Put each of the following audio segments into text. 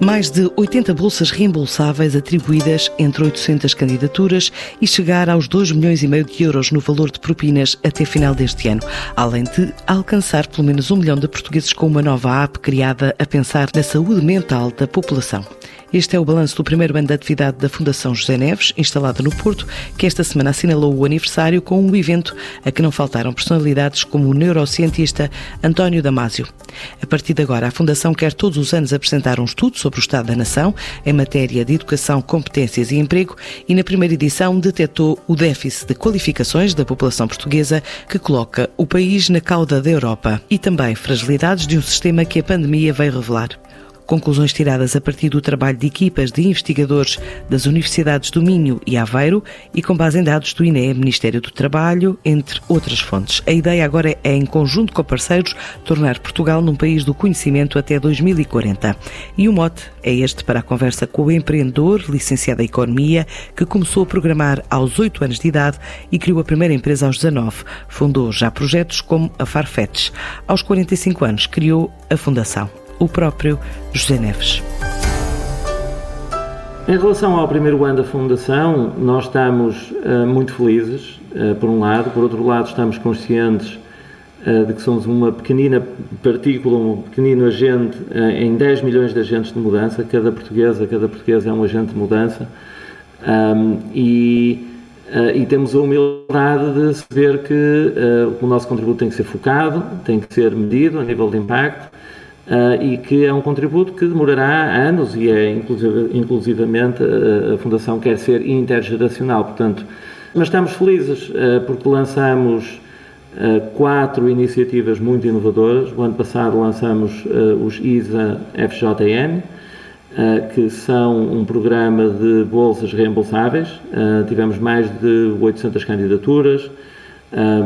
Mais de 80 bolsas reembolsáveis atribuídas entre 800 candidaturas e chegar aos 2 milhões e meio de euros no valor de propinas até final deste ano, além de alcançar pelo menos um milhão de portugueses com uma nova app criada a pensar na saúde mental da população. Este é o balanço do primeiro ano de atividade da Fundação José Neves, instalada no Porto, que esta semana assinalou o aniversário com um evento a que não faltaram personalidades como o neurocientista António Damásio. A partir de agora, a Fundação quer todos os anos apresentar um estudo sobre o Estado da Nação em matéria de educação, competências e emprego e na primeira edição detectou o déficit de qualificações da população portuguesa que coloca o país na cauda da Europa e também fragilidades de um sistema que a pandemia veio revelar. Conclusões tiradas a partir do trabalho de equipas de investigadores das Universidades do Minho e Aveiro e com base em dados do INE, Ministério do Trabalho, entre outras fontes. A ideia agora é, em conjunto com parceiros, tornar Portugal num país do conhecimento até 2040. E o mote é este para a conversa com o empreendedor, licenciado em Economia, que começou a programar aos 8 anos de idade e criou a primeira empresa aos 19. Fundou já projetos como a Farfetch. Aos 45 anos, criou a Fundação o próprio José Neves. Em relação ao primeiro ano da Fundação, nós estamos uh, muito felizes, uh, por um lado, por outro lado, estamos conscientes uh, de que somos uma pequenina partícula, um pequenino agente em 10 milhões de agentes de mudança. Cada portuguesa, cada portuguesa é um agente de mudança. Um, e, e, temos a humildade de saber que o nosso contributo tem que ser focado, tem que ser medido a nível de impacto Uh, e que é um contributo que demorará anos e é inclusive, inclusivamente uh, a Fundação quer ser intergeracional, portanto, mas estamos felizes uh, porque lançamos quatro iniciativas muito inovadoras. O ano passado lançamos os ISA FJN, que são um programa de bolsas reembolsáveis. tivemos mais de 800 candidaturas,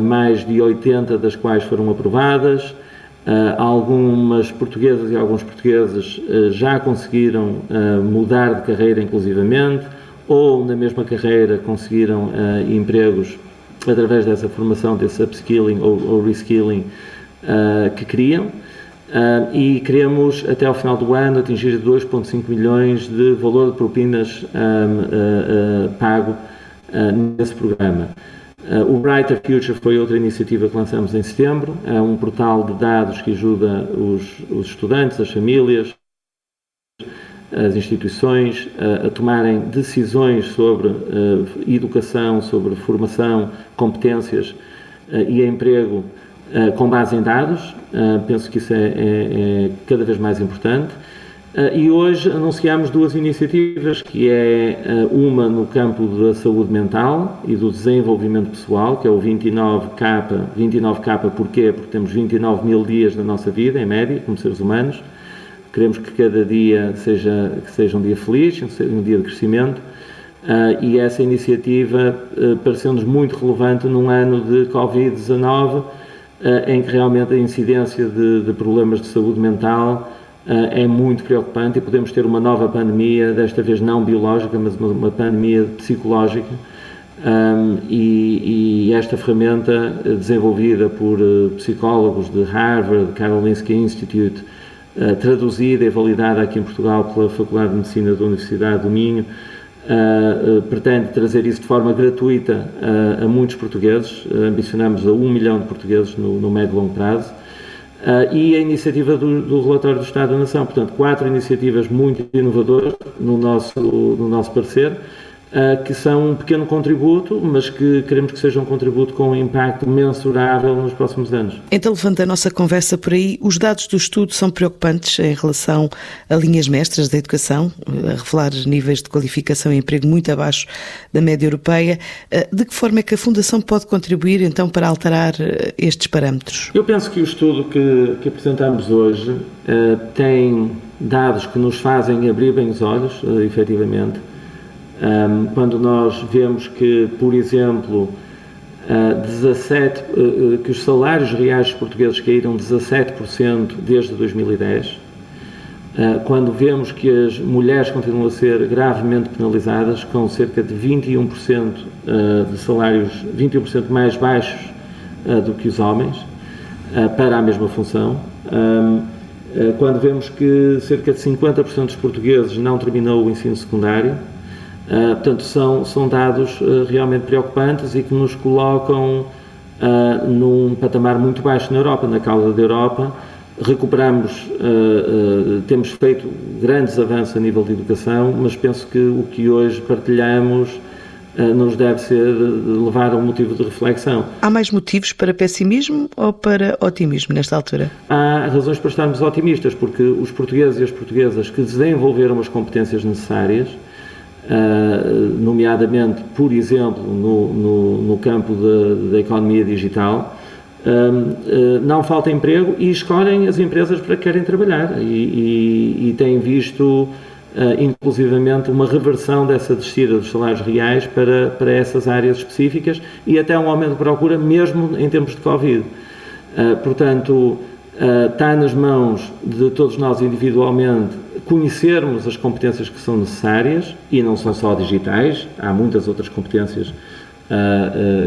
mais de 80 das quais foram aprovadas. Uh, algumas portuguesas e alguns portugueses uh, já conseguiram uh, mudar de carreira inclusivamente ou na mesma carreira conseguiram empregos através dessa formação, desse upskilling ou, ou reskilling que queriam. e queremos até ao final do ano atingir 2,5 milhões de valor de propinas pago nesse programa. Uh, o Brighter Future foi outra iniciativa que lançamos em setembro. É um portal de dados que ajuda os, os estudantes, as famílias, as instituições uh, a tomarem decisões sobre uh, educação, sobre formação, competências e emprego com base em dados. penso que isso é, é, é cada vez mais importante. Uh, e hoje anunciamos duas iniciativas, que é uh, uma no campo da saúde mental e do desenvolvimento pessoal, que é o 29K. 29K porquê? Porque temos 29 mil dias da nossa vida, em média, como seres humanos. Queremos que cada dia seja, que seja um dia feliz, um dia de crescimento. Uh, e essa iniciativa pareceu-nos muito relevante num ano de Covid-19, em que realmente a incidência de, de problemas de saúde mental eh, é muito preocupante e podemos ter uma nova pandemia, desta vez não biológica, mas uma, pandemia psicológica. E, esta ferramenta eh, desenvolvida por uh, psicólogos de Harvard, Karolinska Institute, uh, traduzida e validada aqui em Portugal pela Faculdade de Medicina da Universidade do Minho, uh, pretende trazer isso de forma gratuita a muitos portugueses. ambicionamos a um milhão de portugueses no, no médio e longo prazo. Uh, e a iniciativa do, do, relatório do Estado da Nação. Portanto, quatro iniciativas muito inovadoras no nosso, no nosso parecer, que são um pequeno contributo, mas que queremos que seja um contributo com um impacto mensurável nos próximos anos. Então, levanta a nossa conversa por aí, os dados do estudo são preocupantes em relação a linhas mestras da educação, a revelar níveis de qualificação e emprego muito abaixo da média europeia. Uh, de que forma é que a Fundação pode contribuir, então, para alterar estes parâmetros? Eu penso que o estudo que, que apresentamos hoje tem dados que nos fazem abrir bem os olhos, efetivamente, um, quando nós vemos que, por exemplo, uh, 17, uh, que os salários reais portugueses caíram 17% desde 2010, uh, quando vemos que as mulheres continuam a ser gravemente penalizadas, com cerca de 21% uh, de salários, 21% mais baixos uh, do que os homens, para a mesma função. Um, quando vemos que cerca de 50% dos portugueses não terminou o ensino secundário, portanto, são, são dados realmente preocupantes e que nos colocam num patamar muito baixo na Europa, na cauda da Europa, recuperamos, uh, uh, temos feito grandes avanços a nível de educação, mas penso que o que hoje partilhamos uh, nos deve ser levar a um motivo de reflexão. Há mais motivos para pessimismo ou para otimismo nesta altura? Há razões para estarmos otimistas, porque os portugueses e as portuguesas que desenvolveram as competências necessárias, nomeadamente, por exemplo, no, no, no campo da economia digital, eh, não falta emprego e escolhem as empresas para que querem trabalhar e, e, e têm visto Uh, inclusivamente uma reversão dessa descida dos salários reais para, para essas áreas específicas e até um aumento de procura, mesmo em tempos de Covid. Portanto, está nas mãos de todos nós individualmente conhecermos as competências que são necessárias e não são só digitais, há muitas outras competências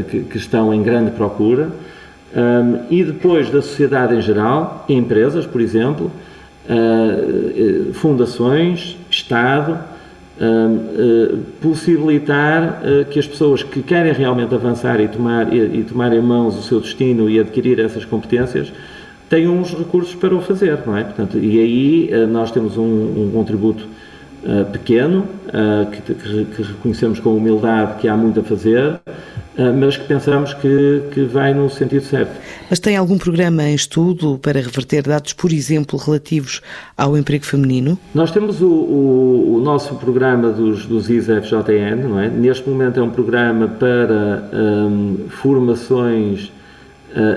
que, que estão em grande procura. Um, e depois da sociedade em geral, empresas, por exemplo, uh, fundações, Estado, uh, possibilitar uh, que as pessoas que querem realmente avançar e tomar, e, e, tomar em mãos o seu destino e adquirir essas competências tenham os recursos para o fazer, não é? Portanto, e aí nós temos um, um contributo pequeno, que, que, que reconhecemos com humildade que há muito a fazer, ah, mas que pensamos que, que vai no sentido certo. Mas tem algum programa em estudo para reverter dados, por exemplo, relativos ao emprego feminino? Nós temos o, o, o nosso programa dos, dos ISFJN, não é? Neste momento é um programa para um, formações uh,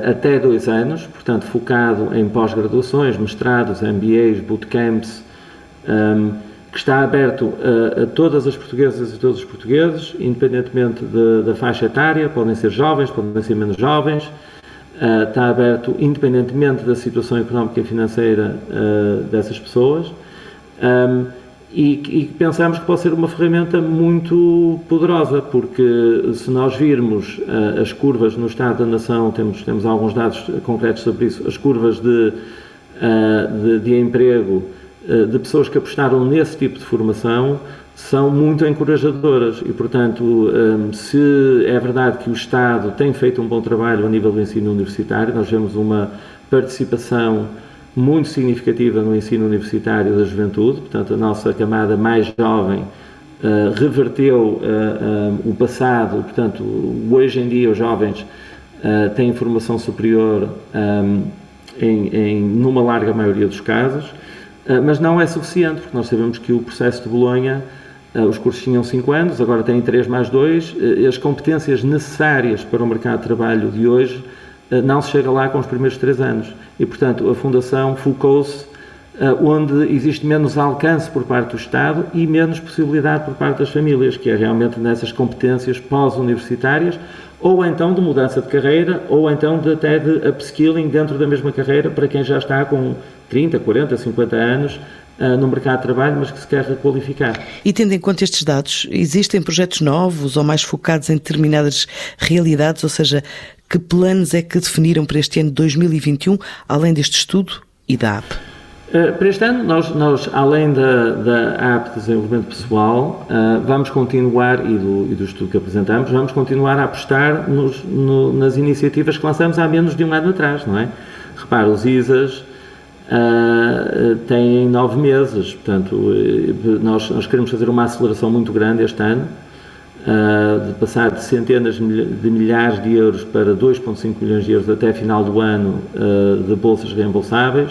até dois anos, portanto focado em pós-graduações, mestrados, MBAs, bootcamps, um, que está aberto a, a, todas as portuguesas e todos os portugueses, independentemente de, da faixa etária, podem ser jovens, podem ser menos jovens, uh, está aberto independentemente da situação económica e financeira uh, dessas pessoas. Um, e, e, pensamos que pode ser uma ferramenta muito poderosa, porque se nós virmos uh, as curvas no Estado da Nação, temos, temos alguns dados concretos sobre isso, as curvas de, de, de emprego eh, de pessoas que apostaram nesse tipo de formação são muito encorajadoras. E, portanto, eh, se é verdade que o Estado tem feito um bom trabalho a nível do ensino universitário, nós vemos uma participação muito significativa no ensino universitário da juventude, portanto, a nossa camada mais jovem Uh, reverteu uh, uh, o passado, portanto, hoje em dia os jovens têm formação superior um, em, em, numa larga maioria dos casos, mas não é suficiente, porque nós sabemos que o processo de Bolonha, os cursos tinham 5 anos, agora têm 3 mais 2, ah, as competências necessárias para o mercado de trabalho de hoje não se chega lá com os primeiros 3 anos. E, portanto, a Fundação focou-se onde existe menos alcance por parte do Estado e menos possibilidade por parte das famílias, que é realmente nessas competências pós-universitárias, ou então de mudança de carreira, ou então de, até de upskilling dentro da mesma carreira para quem já está com 30, 40, 50 anos uh, no mercado de trabalho, mas que se quer requalificar. E tendo em conta estes dados, existem projetos novos ou mais focados em determinadas realidades, ou seja, que planos é que definiram para este ano de 2021, além deste estudo e da app? Uh, para este ano, nós, nós além da, da app de desenvolvimento pessoal, uh, vamos continuar, e do, e do estudo que apresentamos, vamos continuar a apostar nos, no, nas iniciativas que lançamos há menos de um ano atrás, não é? Repara, os ISAs uh, têm nove meses, portanto, nós, nós queremos fazer uma aceleração muito grande este ano, de passar de centenas de milhares de euros para 2,5 milhões de euros até final do ano de bolsas reembolsáveis,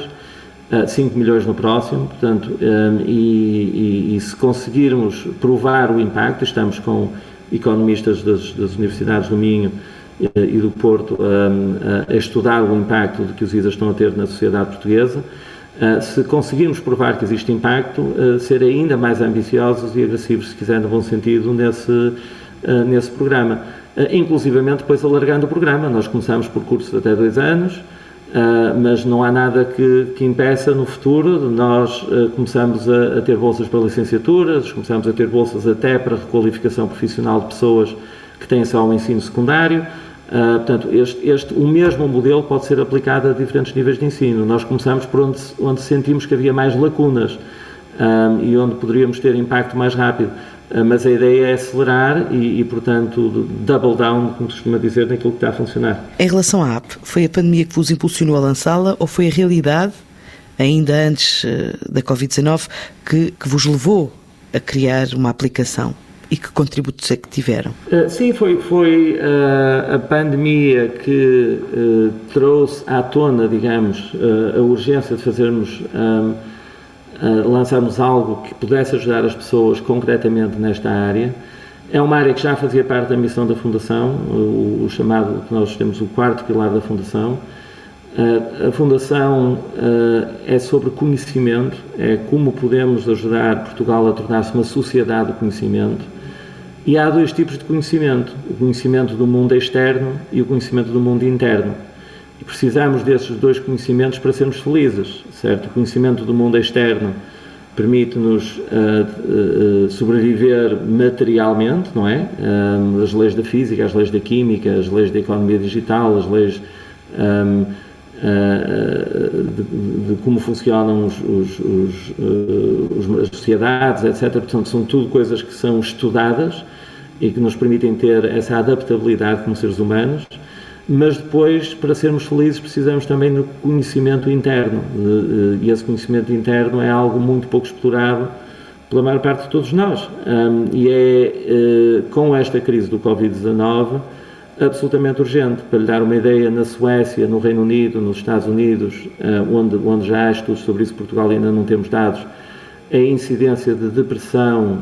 5 milhões no próximo, portanto, e, e, e, se conseguirmos provar o impacto, estamos com economistas das, das universidades do Minho e do Porto a estudar o impacto que os ISAs estão a ter na sociedade portuguesa, se conseguirmos provar que existe impacto, uh, ser ainda mais ambiciosos e agressivos, se quiser, no bom sentido, nesse, nesse programa. inclusivamente depois alargando o programa, nós começamos por cursos até dois anos, mas não há nada que, que impeça no futuro. Nós começamos a, a, ter bolsas para licenciaturas, começamos a ter bolsas até para requalificação profissional de pessoas que têm só o ensino secundário. Uh, portanto, este, este, o mesmo modelo pode ser aplicado a diferentes níveis de ensino. Nós começamos por onde, onde sentimos que havia mais lacunas um, e onde poderíamos ter impacto mais rápido. Uh, mas a ideia é acelerar e, e, portanto, double down, como se costuma dizer, naquilo que está a funcionar. Em relação à app, foi a pandemia que vos impulsionou a lançá-la ou foi a realidade, ainda antes da Covid-19, que, que vos levou a criar uma aplicação? E que contributos é que tiveram? Uh, sim, foi, foi uh, a pandemia que uh, trouxe à tona, digamos, a urgência de fazermos, um, lançarmos algo que pudesse ajudar as pessoas concretamente nesta área. É uma área que já fazia parte da missão da Fundação, o, o chamado, que nós temos o quarto pilar da Fundação. a Fundação é sobre conhecimento, é como podemos ajudar Portugal a tornar-se uma sociedade do conhecimento e há dois tipos de conhecimento: o conhecimento do mundo externo e o conhecimento do mundo interno. E precisamos desses dois conhecimentos para sermos felizes, certo? O conhecimento do mundo externo permite-nos uh, uh, sobreviver materialmente, não é? Um, as leis da física, as leis da química, as leis da economia digital, as leis um, uh, de, de, como funcionam os, os, os, as sociedades, etc. Portanto, são tudo coisas que são estudadas e que nos permitem ter essa adaptabilidade como seres humanos, mas depois, para sermos felizes, precisamos também do conhecimento interno, e esse conhecimento interno é algo muito pouco explorado pela maior parte de todos nós. E é eh, com esta crise do Covid-19 absolutamente urgente. Para lhe dar uma ideia, na Suécia, no Reino Unido, nos Estados Unidos, eh, onde, onde já há estudos sobre isso, Portugal ainda não temos dados, a incidência de depressão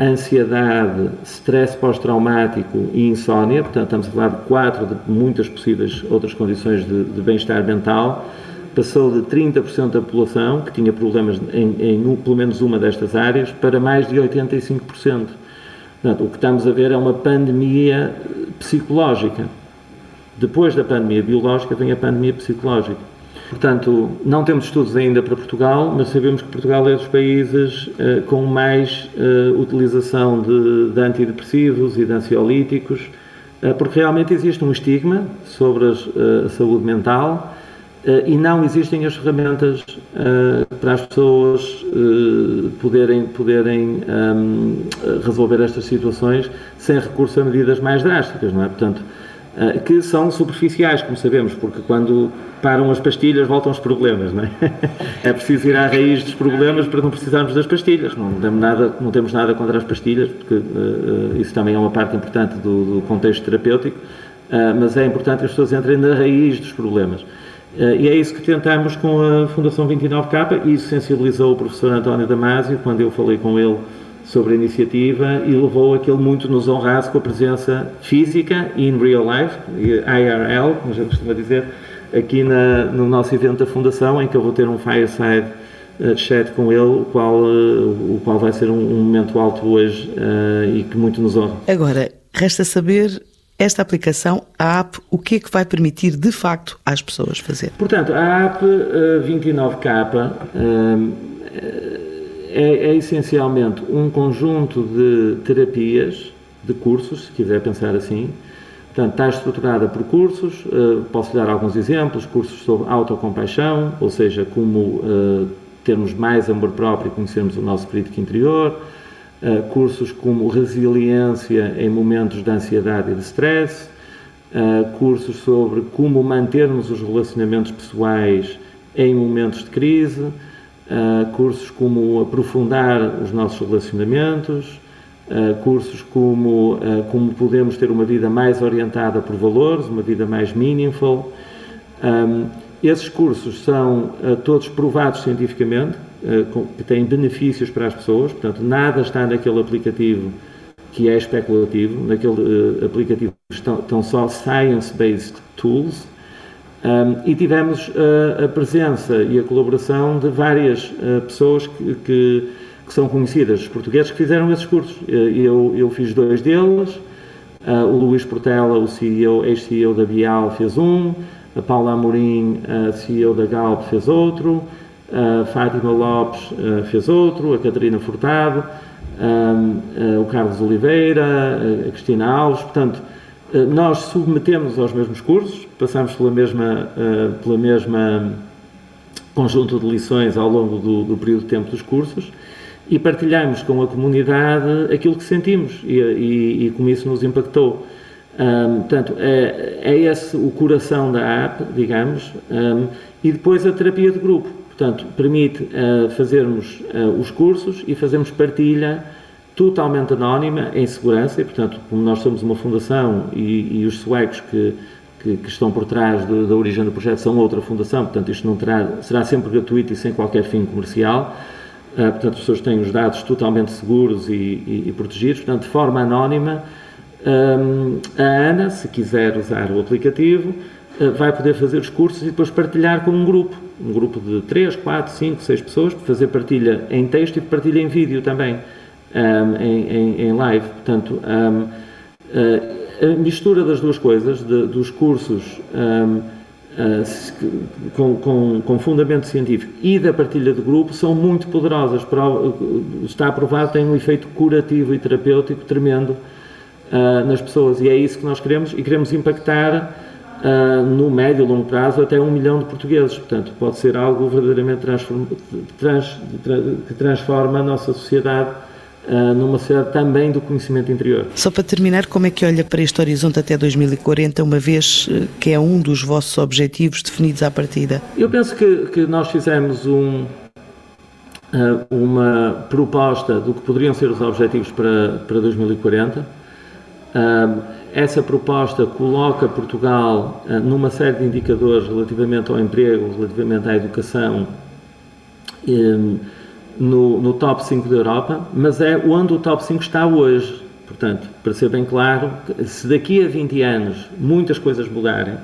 ansiedade, stress pós-traumático e insónia, portanto estamos a falar de quatro de muitas possíveis outras condições de, de bem-estar mental, passou de 30% da população que tinha problemas em, em, pelo menos uma destas áreas para mais de 85%. Portanto, o que estamos a ver é uma pandemia psicológica. Depois da pandemia biológica vem a pandemia psicológica. Portanto, não temos estudos ainda para Portugal, mas sabemos que Portugal é dos países uh, com mais uh, utilização de, de, antidepressivos e de ansiolíticos, uh, porque realmente existe um estigma sobre as, a saúde mental e não existem as ferramentas para as pessoas poderem, poderem um, resolver estas situações sem recurso a medidas mais drásticas, não é? Portanto, eh, que são superficiais, como sabemos, porque quando param as pastilhas voltam os problemas, não é? É preciso ir à raiz dos problemas para não precisarmos das pastilhas. Não temos nada, não temos nada contra as pastilhas, porque uh, isso também é uma parte importante do, do contexto terapêutico, uh, mas é importante que as pessoas entrem na raiz dos problemas. Uh, e é isso que tentamos com a Fundação 29K, e isso sensibilizou o professor António Damasio, quando eu falei com ele sobre a iniciativa e levou a que ele muito nos honrasse com a presença física in real life, IRL, como gente costuma dizer, aqui na, no nosso evento da Fundação, em que eu vou ter um fireside uh, chat com ele, o qual, uh, o qual vai ser um, um momento alto hoje uh, e que muito nos honra. Agora, resta saber esta aplicação, a app, o que é que vai permitir de facto às pessoas fazer? Portanto, a app 29K é, é essencialmente um conjunto de terapias, de cursos, se quiser pensar assim. Portanto, está estruturada por cursos, uh, posso dar alguns exemplos, cursos sobre autocompaixão, ou seja, como uh, termos mais amor próprio e conhecermos o nosso crítico interior, uh, cursos como resiliência em momentos de ansiedade e de stress, cursos sobre como mantermos os relacionamentos pessoais em momentos de crise, uh, cursos como aprofundar os nossos relacionamentos, uh, cursos como uh, como podemos ter uma vida mais orientada por valores, uma vida mais meaningful. Um, esses cursos são todos provados cientificamente, que têm benefícios para as pessoas, portanto, nada está naquele aplicativo que é especulativo, naquele aplicativo estão, estão só science-based tools, um, e tivemos uh, a presença e a colaboração de várias uh, pessoas que, que, que, são conhecidas, os portugueses, que fizeram esses cursos. Uh, eu, eu fiz dois deles, o Luís Portela, o CEO, ex-CEO da Bial, fez um, a Paula Amorim, a CEO da Galp, fez outro, a Fátima Lopes fez outro, a Catarina Furtado, um, o Carlos Oliveira, a Cristina Alves, portanto, nós submetemos aos mesmos cursos, passamos pela mesma, pela mesma conjunto de lições ao longo do, do período de tempo dos cursos e partilhamos com a comunidade aquilo que sentimos e, e, e como isso nos impactou. Um, portanto, é, é, esse o coração da app, digamos, um, e depois a terapia de grupo. Portanto, permite uh, fazermos uh, os cursos e fazermos partilha totalmente anónima, em segurança, e, portanto, como nós somos uma fundação e, e os suecos que, que, que, estão por trás de, da origem do projeto são outra fundação, portanto, isto não terá, será sempre gratuito e sem qualquer fim comercial. Uh, portanto, as pessoas têm os dados totalmente seguros e, e, e protegidos, portanto, de forma anónima. Um, a Ana, se quiser usar o aplicativo, uh, vai poder fazer os cursos e depois partilhar com um grupo, um grupo de 3, 4, 5, 6 pessoas, fazer partilha em texto e partilha em vídeo também, um, em, em, em, live. Portanto, um, uh, a mistura das duas coisas, de, dos cursos uh, com, com, com, fundamento científico e da partilha de grupo são muito poderosas. Está aprovado, tem um efeito curativo e terapêutico tremendo uh, nas pessoas e é isso que nós queremos e queremos impactar uh, no médio e longo prazo até um milhão de portugueses. Portanto, pode ser algo verdadeiramente transform, trans, que transforma a nossa sociedade numa sociedade também do conhecimento interior. Só para terminar, como é que olha para este horizonte até 2040, uma vez eh, que é um dos vossos objetivos definidos à partida? Eu penso que, que nós fizemos um, uh, uma proposta do que poderiam ser os objetivos para, para 2040. Uh, essa proposta coloca Portugal numa série de indicadores relativamente ao emprego, relativamente à educação, um, no, no top 5 da Europa, mas é onde o top 5 está hoje. Portanto, para ser bem claro, se daqui a 20 anos muitas coisas mudarem,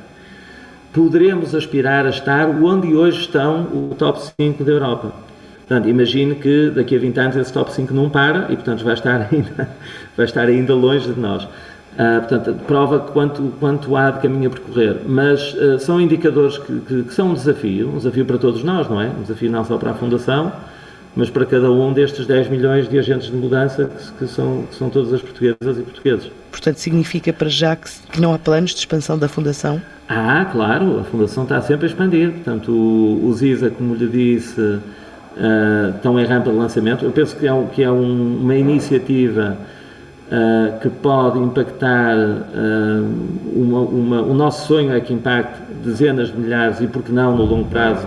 poderemos aspirar a estar onde hoje estão o top 5 da Europa. Portanto, imagine que daqui a 20 anos esse top 5 não para e, portanto, vai estar ainda, vai estar ainda longe de nós. Uh, portanto, prova quanto, quanto há de caminho a percorrer. Mas uh, são indicadores que, que, que, são um desafio, um desafio para todos nós, não é? Um desafio não só para a Fundação, mas para cada um destes 10 milhões de agentes de mudança que, são, que são todas as portuguesas e portugueses. Portanto, significa para já que, que, não há planos de expansão da Fundação? Ah, claro, a Fundação está sempre a expandir. Portanto, o, o ZISA, como lhe disse, uh, estão em rampa de lançamento. Eu penso que é, um, que é um, uma iniciativa uh, que pode impactar. Uh, uma, uma, o nosso sonho é que impacte dezenas de milhares e, por que não, no longo prazo,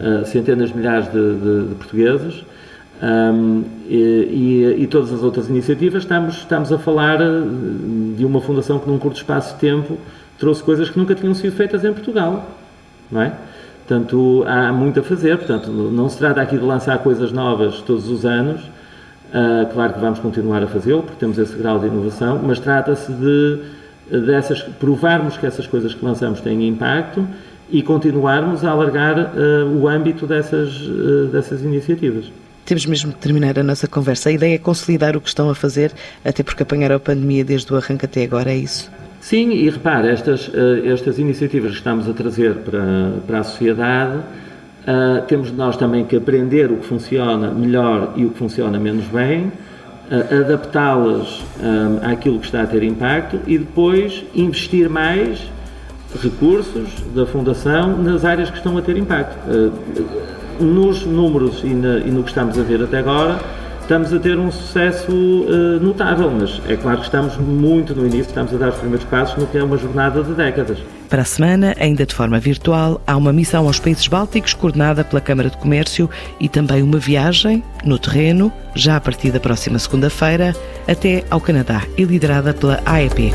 uh, centenas de milhares de, de, de portugueses. Um, e, e, todas as outras iniciativas, estamos, estamos a falar de uma fundação que, num curto espaço de tempo, trouxe coisas que nunca tinham sido feitas em Portugal, não é? Portanto, há muito a fazer. Portanto, não se trata aqui de lançar coisas novas todos os anos. Uh, claro que vamos continuar a fazê-lo, porque temos esse grau de inovação, mas trata-se de provarmos que essas coisas que lançamos têm impacto e continuarmos a alargar uh, o âmbito dessas, uh, dessas iniciativas. Temos mesmo de terminar a nossa conversa. A ideia é consolidar o que estão a fazer, até porque apanharam a pandemia desde o arranque até agora, é isso? Sim, e repare, estas, uh, estas iniciativas que estamos a trazer para, para a sociedade, temos nós também que aprender o que funciona melhor e o que funciona menos bem, adaptá-las àquilo que está a ter impacto e depois investir mais recursos da Fundação nas áreas que estão a ter impacto. Eh, nos números e, na, e no que estamos a ver até agora, estamos a ter um sucesso uh, notável, mas é claro que estamos muito no início, estamos a dar os primeiros passos no que é uma jornada de décadas. Para a semana, ainda de forma virtual, há uma missão aos países bálticos coordenada pela Câmara de Comércio e também uma viagem no terreno, já a partir da próxima segunda-feira, até ao Canadá e liderada pela AEP.